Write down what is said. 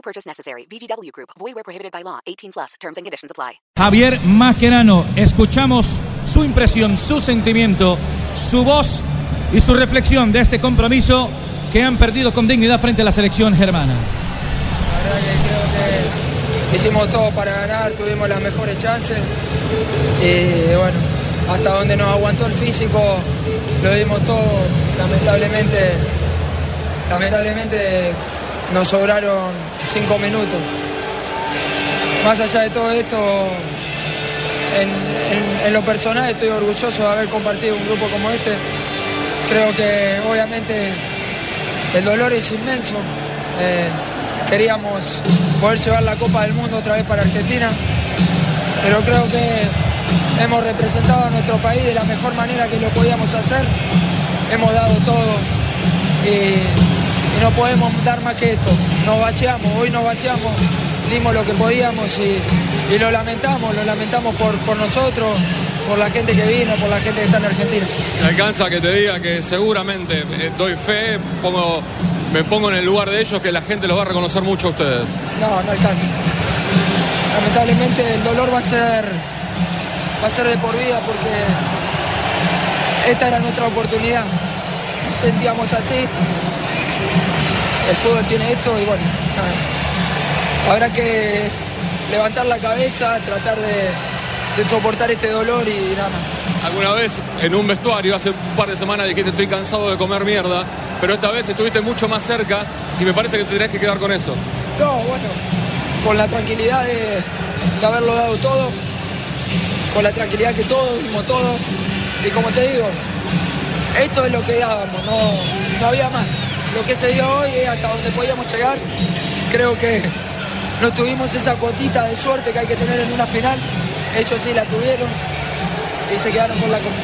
No purchase necessary. VGW Group. Void where prohibited by law. 18 plus. Terms and conditions apply. Javier Mascherano, escuchamos su impresión, su sentimiento, su voz y su reflexión de este compromiso que han perdido con dignidad frente a la selección germana. La verdad que creo que hicimos todo para ganar, tuvimos las mejores chances y bueno, hasta donde nos aguantó el físico lo dimos todo, lamentablemente, lamentablemente nos sobraron cinco minutos. Más allá de todo esto, en, lo personal estoy orgulloso de haber compartido un grupo como este. Creo que obviamente el dolor es inmenso. Eh, queríamos poder llevar la Copa del Mundo otra vez para Argentina, pero creo que hemos representado a nuestro país de la mejor manera que lo podíamos hacer. Hemos dado todo y, y no podemos dar más que esto. Nos vaciamos, hoy nos vaciamos, dimos lo que podíamos y, y lo lamentamos, lo lamentamos por, por nosotros, por la gente que vino, por la gente que está en Argentina. Me alcanza que te diga que seguramente eh, doy fe, pongo, me pongo en el lugar de ellos, que la gente los va a reconocer mucho a ustedes. No, no alcanza. Lamentablemente el dolor va a ser va a ser de por vida porque esta era nuestra oportunidad. Nos sentíamos así. El fútbol tiene esto y bueno, nada. Habrá que levantar la cabeza, tratar de, de soportar este dolor y nada más. Alguna vez en un vestuario, hace un par de semanas dijiste estoy cansado de comer mierda, pero esta vez estuviste mucho más cerca y me parece que te tenés que quedar con eso. No, bueno, con la tranquilidad de, de haberlo dado todo, con la tranquilidad que todos dimos todo, y como te digo, esto es lo que dábamos, no, no había más. Lo que se dio hoy es hasta donde podíamos llegar. Creo que no tuvimos esa cuotita de suerte que hay que tener en una final. Ellos sí la tuvieron y se quedaron con la copa.